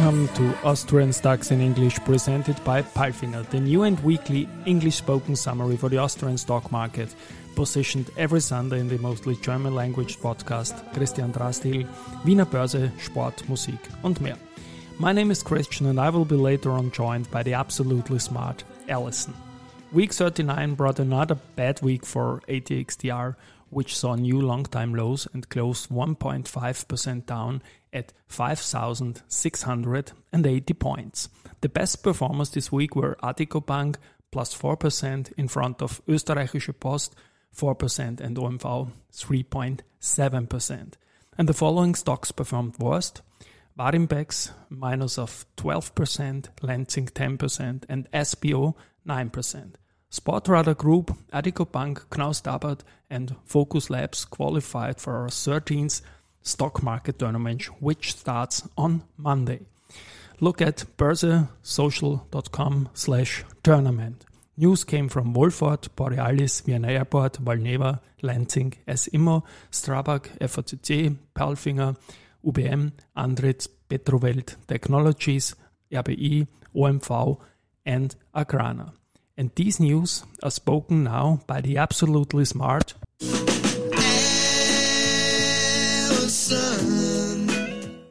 Welcome to Austrian Stocks in English presented by Palfinger, the new and weekly English spoken summary for the Austrian stock market, positioned every Sunday in the mostly German language podcast Christian Drastil, Wiener Börse, Sport, Musik und mehr. My name is Christian and I will be later on joined by the absolutely smart Alison. Week 39 brought another bad week for ATXTR, which saw new long time lows and closed 1.5% down at 5,680 points. The best performers this week were Addiko Bank plus 4% in front of Österreichische Post 4% and OMV 3.7%. And the following stocks performed worst. Warimpex minus of 12%, Lenzing 10% and SBO 9%. Sportradar Group, Addiko Bank, Knaus Tabbert and Focus Labs qualified for our 13th stock market tournament, which starts on Monday. Look at börsesocial.com slash tournament. News came from Wolford, Borealis, Vienna Airport, Valneva, Lenzing, S. Immo, Strabag, FACC, Palfinger, UBM, Andritz, Petro Welt Technologies, RBI, OMV, and Agrana. And these news are spoken now by the absolutely smart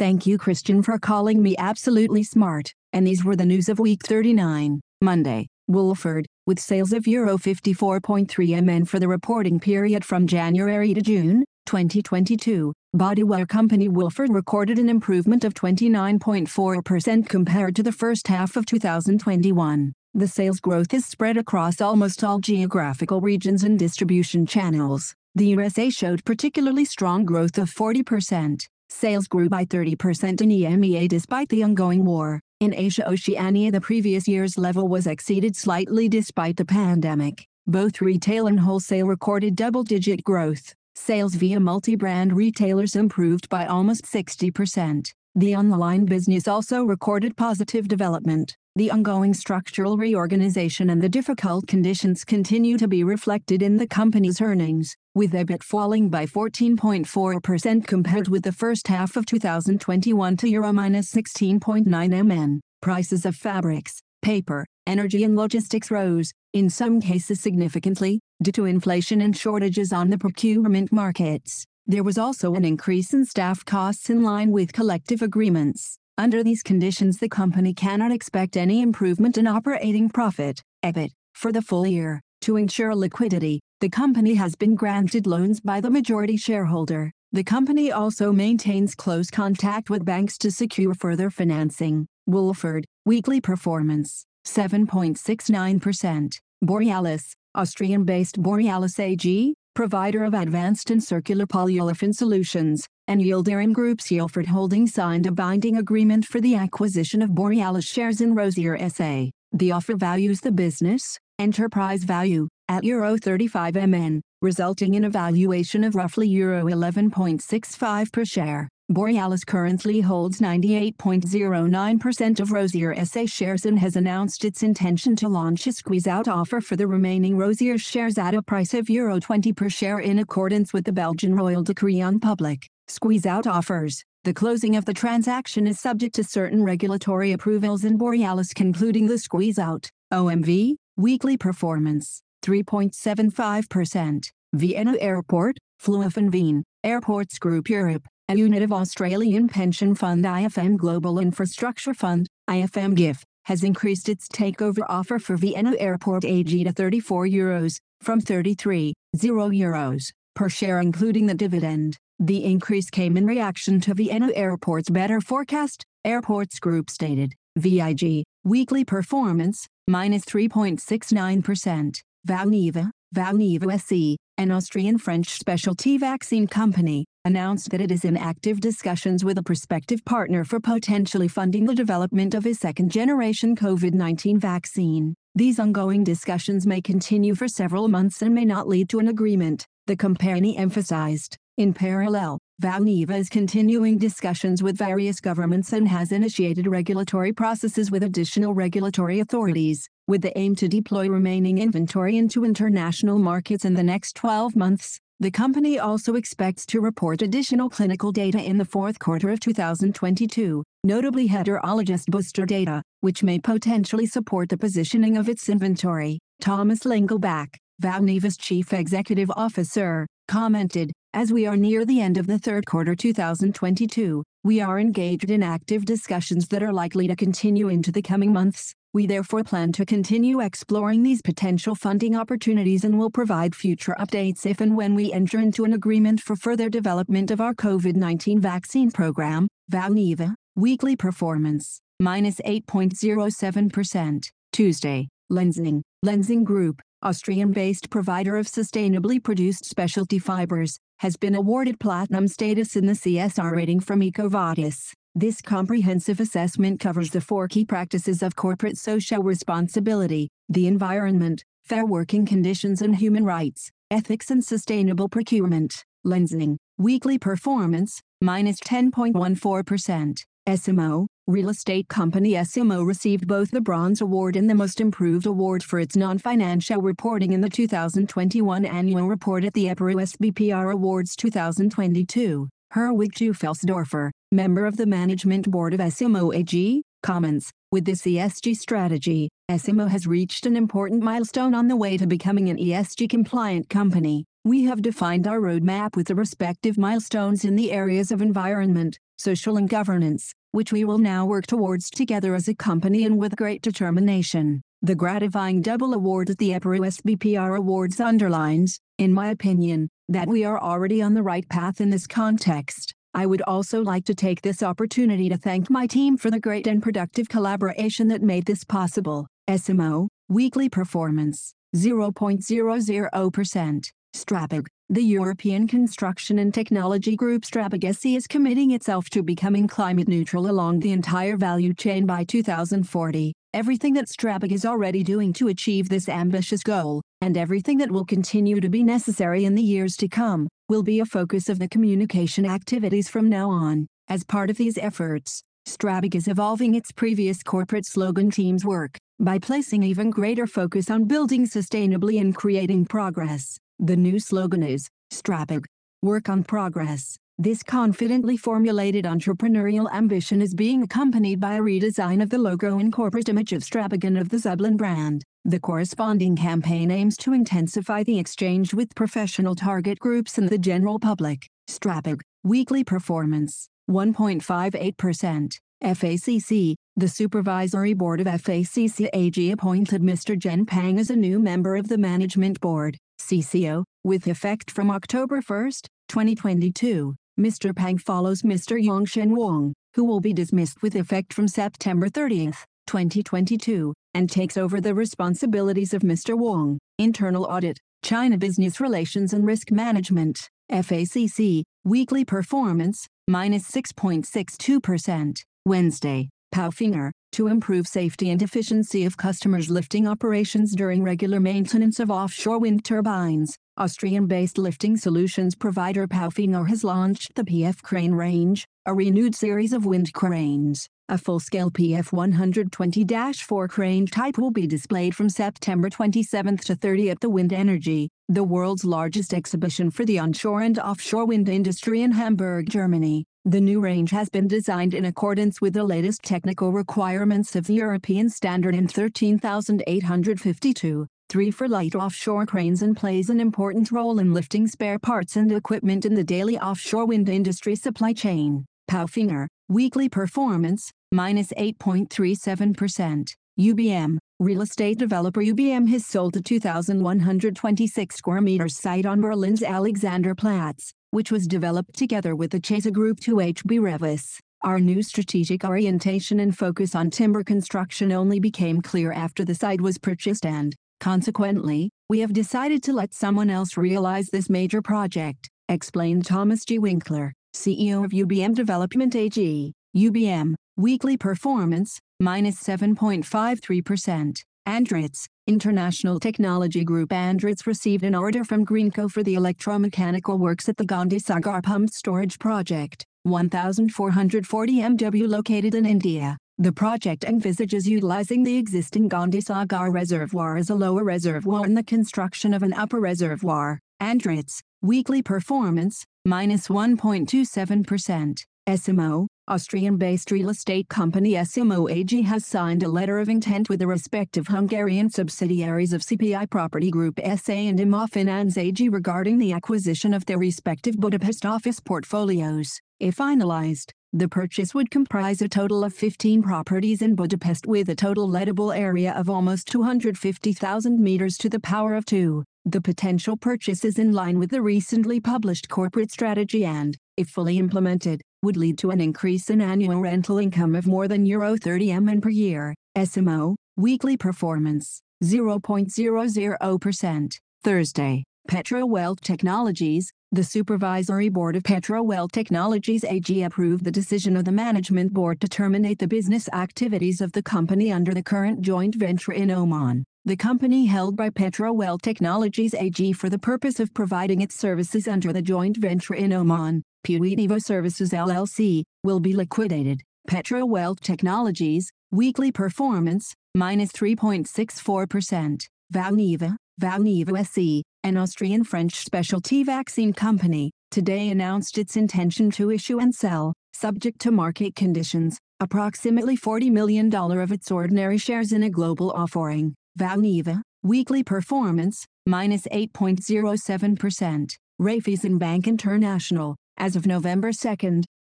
Thank you, Christian, for calling me absolutely smart. And these were the news of week 39, Monday. Wolford, with sales of Euro 54.3 MN for the reporting period from January to June 2022, bodywear company Wolford recorded an improvement of 29.4% compared to the first half of 2021. The sales growth is spread across almost all geographical regions and distribution channels. The USA showed particularly strong growth of 40%. Sales grew by 30% in EMEA despite the ongoing war. In Asia Oceania the previous year's level was exceeded slightly despite the pandemic. Both retail and wholesale recorded double-digit growth. Sales via multi-brand retailers improved by almost 60%. The online business also recorded positive development. The ongoing structural reorganization and the difficult conditions continue to be reflected in the company's earnings, with EBIT falling by 14.4% compared with the first half of 2021 to Euro minus 16.9 MN. Prices of fabrics, paper, energy and logistics rose, in some cases significantly, due to inflation and shortages on the procurement markets. There was also an increase in staff costs in line with collective agreements. Under these conditions the company cannot expect any improvement in operating profit, EBIT, for the full year. To ensure liquidity, the company has been granted loans by the majority shareholder. The company also maintains close contact with banks to secure further financing. Wolford, weekly performance, 7.69%. Borealis, Austrian-based Borealis AG, provider of advanced and circular polyolefin solutions, and Yildirim Group's Yilfert Holding signed a binding agreement for the acquisition of Borealis shares in Rosier SA. The offer values the business, enterprise value, at Euro 35 MN, resulting in a valuation of roughly Euro 11.65 per share. Borealis currently holds 98.09% of Rosier SA shares and has announced its intention to launch a squeeze-out offer for the remaining Rosier shares at a price of Euro 20 per share in accordance with the Belgian Royal Decree on Public Squeeze-out offers. The closing of the transaction is subject to certain regulatory approvals and Borealis concluding the squeeze-out. OMV, weekly performance, 3.75%. Vienna Airport, Flughafen Wien, Airports Group Europe, a unit of Australian pension fund IFM Global Infrastructure Fund, IFM GIF, has increased its takeover offer for Vienna Airport AG to 34 euros, from 33, euros, per share including the dividend. The increase came in reaction to Vienna Airport's better forecast, Airports Group stated. VIG, weekly performance, minus 3.69%. Valneva, Valneva SE, an Austrian-French specialty vaccine company, announced that it is in active discussions with a prospective partner for potentially funding the development of a second-generation COVID-19 vaccine. These ongoing discussions may continue for several months and may not lead to an agreement, the company emphasized. In parallel, Valneva is continuing discussions with various governments and has initiated regulatory processes with additional regulatory authorities, with the aim to deploy remaining inventory into international markets in the next 12 months. The company also expects to report additional clinical data in the fourth quarter of 2022, notably heterologous booster data, which may potentially support the positioning of its inventory. Thomas Lingelbach, Valneva's chief executive officer, commented, as we are near the end of the third quarter 2022, we are engaged in active discussions that are likely to continue into the coming months. We therefore plan to continue exploring these potential funding opportunities and will provide future updates if and when we enter into an agreement for further development of our COVID-19 vaccine program, Valneva, weekly performance, minus 8.07%, Tuesday, Lenzing, Lenzing Group, Austrian-based provider of sustainably produced specialty fibers, has been awarded platinum status in the CSR rating from EcoVadis. This comprehensive assessment covers the four key practices of corporate social responsibility, the environment, fair working conditions and human rights, ethics and sustainable procurement. Lenzing, weekly performance, minus 10.14%. S IMMO, real estate company S IMMO received both the Bronze Award and the Most Improved Award for its non-financial reporting in the 2021 annual report at the EPRA SBPR Awards 2022. Herwig Teufelsdorfer, member of the management board of S IMMO AG, comments, with this ESG strategy, S IMMO has reached an important milestone on the way to becoming an ESG-compliant company. We have defined our roadmap with the respective milestones in the areas of environment, social and governance, which we will now work towards together as a company and with great determination. The gratifying double award at the EPRA SBPR Awards underlines, in my opinion, that we are already on the right path in this context. I would also like to take this opportunity to thank my team for the great and productive collaboration that made this possible. S IMMO, weekly performance, 0.00%. Strabag, the European construction and technology group Strabag is committing itself to becoming climate neutral along the entire value chain by 2040. Everything that Strabag is already doing to achieve this ambitious goal, and everything that will continue to be necessary in the years to come, will be a focus of the communication activities from now on. As part of these efforts, Strabag is evolving its previous corporate slogan Team's Work, by placing even greater focus on building sustainably and creating progress. The new slogan is, Strabag, Work on Progress. This confidently formulated entrepreneurial ambition is being accompanied by a redesign of the logo and corporate image of Strabag and of the Züblin brand. The corresponding campaign aims to intensify the exchange with professional target groups and the general public. Strabag, weekly performance, 1.58%. FACC, the Supervisory Board of FACC AG appointed Mr. Zhen Pang as a new member of the Management Board, CCO, with effect from October 1, 2022. Mr. Pang follows Mr. Yongsheng Wang, who will be dismissed with effect from September 30, 2022, and takes over the responsibilities of Mr. Wang, Internal Audit, China Business Relations and Risk Management, FACC, Weekly Performance, minus 6.62%, Wednesday, Palfinger, to improve safety and efficiency of customers' lifting operations during regular maintenance of offshore wind turbines, Austrian-based lifting solutions provider Palfinger has launched the PF Crane range, a renewed series of wind cranes. A full-scale PF 120-4 crane type will be displayed from September 27 to 30 at the Wind Energy, the world's largest exhibition for the onshore and offshore wind industry in Hamburg, Germany. The new range has been designed in accordance with the latest technical requirements of the European Standard EN 13852. 3 for light offshore cranes and plays an important role in lifting spare parts and equipment in the daily offshore wind industry supply chain. Palfinger, weekly performance, minus 8.37%. UBM, real estate developer UBM has sold a 2,126 square meters site on Berlin's Alexanderplatz, which was developed together with the Chesa Group to HB Reavis. Our new strategic orientation and focus on timber construction only became clear after the site was purchased and, Consequently, we have decided to let someone else realize this major project, explained Thomas G. Winkler, CEO of UBM Development AG. UBM, weekly performance, minus 7.53%. Andritz, International Technology Group Andritz received an order from Greenko for the electromechanical works at the Gandhi Sagar Pump storage project, 1440 MW located in India. The project envisages utilizing the existing Gandhi Sagar reservoir as a lower reservoir and the construction of an upper reservoir. Andritz, weekly performance, minus 1.27%. S IMMO, Austrian-based real estate company S IMMO AG has signed a letter of intent with the respective Hungarian subsidiaries of CPI Property Group SA and Immofinanz AG regarding the acquisition of their respective Budapest office portfolios. If finalized, the purchase would comprise a total of 15 properties in Budapest with a total lettable area of almost 250,000 meters to the power of 2. The potential purchase is in line with the recently published corporate strategy and, if fully implemented, would lead to an increase in annual rental income of more than Euro 30 MN per year. S IMMO, weekly performance, 0.00%. Thursday, Petro Welt Technologies, the Supervisory Board of Petro Welt Technologies AG approved the decision of the Management Board to terminate the business activities of the company under the current joint venture in Oman. The company held by Petro Welt Technologies AG for the purpose of providing its services under the joint venture in Oman, Puitivo Services LLC, will be liquidated. Petro Welt Technologies, weekly performance, minus 3.64%. Valneva, Valneva SE, an Austrian-French specialty vaccine company, today announced its intention to issue and sell, subject to market conditions, approximately $40 million of its ordinary shares in a global offering. Valneva, weekly performance, minus 8.07%. Raiffeisen Bank International, as of November 2,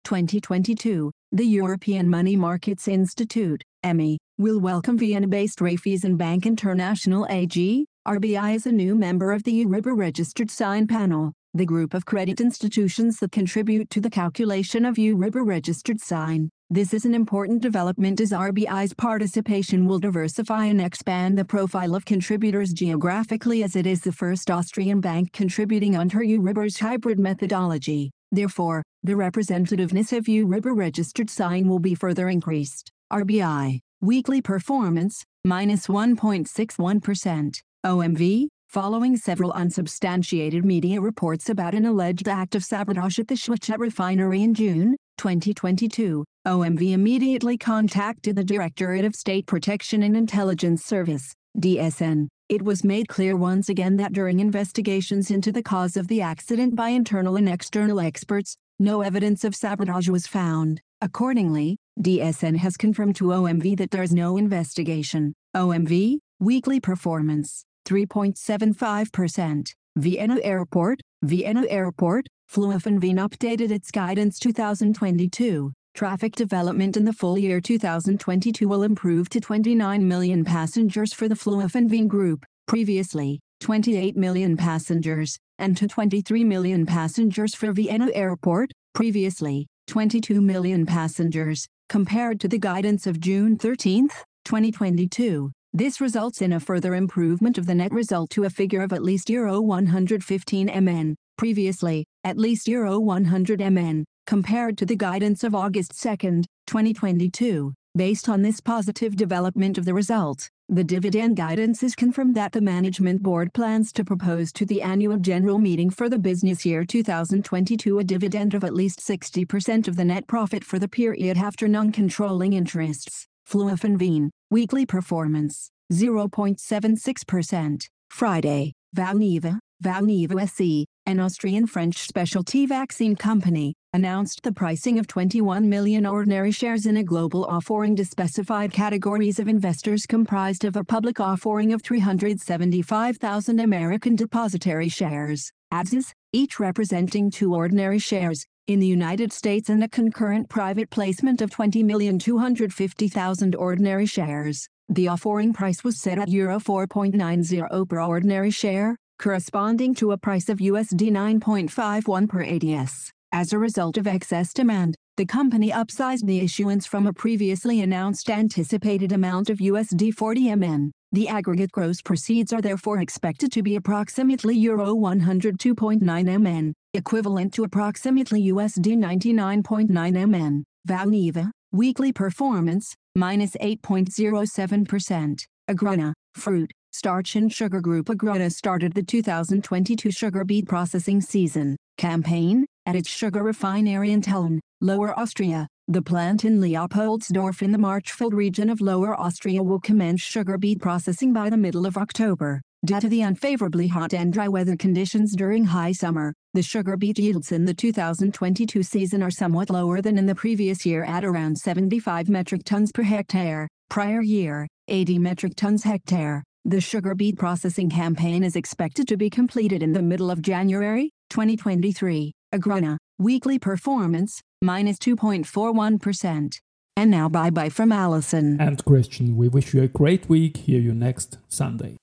2022, the European Money Markets Institute, EMI, will welcome Vienna-based Raiffeisen Bank International AG, RBI as a new member of the Euribor registered sign panel, the group of credit institutions that contribute to the calculation of Euribor registered sign. This is an important development as RBI's participation will diversify and expand the profile of contributors geographically as it is the first Austrian bank contributing under Euribor's hybrid methodology. Therefore, the representativeness of Euribor registered sign will be further increased. RBI, weekly performance, minus 1.61%. OMV, following several unsubstantiated media reports about an alleged act of sabotage at the Schwechat refinery in June 2022, OMV immediately contacted the Directorate of State Protection and Intelligence Service, DSN, it was made clear once again that during investigations into the cause of the accident by internal and external experts, no evidence of sabotage was found. Accordingly, DSN has confirmed to OMV that there is no investigation. OMV, weekly performance, 3.75%. Vienna Airport, Vienna Airport, Flughafen updated its guidance 2022. Traffic development in the full year 2022 will improve to 29 million passengers for the Flughafen Group, previously 28 million passengers, and to 23 million passengers for Vienna Airport, previously 22 million passengers, compared to the guidance of June 13, 2022. This results in a further improvement of the net result to a figure of at least Euro 115 MN, previously, at least Euro 100 MN compared to the guidance of August 2, 2022. Based on this positive development of the result, the dividend guidance is confirmed that the Management Board plans to propose to the annual general meeting for the business year 2022 a dividend of at least 60% of the net profit for the period after non-controlling interests. Flughafen weekly performance, 0.76%. Friday, Valneva, Valneva SE, an Austrian-French specialty vaccine company, announced the pricing of 21 million ordinary shares in a global offering to specified categories of investors comprised of a public offering of 375,000 American depositary shares, ADSs, each representing two ordinary shares, in the United States and a concurrent private placement of 20,250,000 ordinary shares. The offering price was set at Euro 4.90 per ordinary share, corresponding to a price of USD 9.51 per ADS. As a result of excess demand, the company upsized the issuance from a previously announced anticipated amount of USD 40 MN. The aggregate gross proceeds are therefore expected to be approximately Euro 102.9 MN, equivalent to approximately USD 99.9 MN. Valneva, weekly performance, minus 8.07%. Agrana, fruit, starch and sugar group Agrana started the 2022 sugar beet processing season campaign at its sugar refinery in Tulln, Lower Austria. The plant in Leopoldsdorf in the Marchfeld region of Lower Austria will commence sugar beet processing by the middle of October. Due to the unfavorably hot and dry weather conditions during high summer, the sugar beet yields in the 2022 season are somewhat lower than in the previous year at around 75 metric tons per hectare, prior year, 80 metric tons hectare. The sugar beet processing campaign is expected to be completed in the middle of January 2023. Agrana, weekly performance, minus 2.41%. And now bye bye from Allison. And Christian, we wish you a great week. Hear you next Sunday.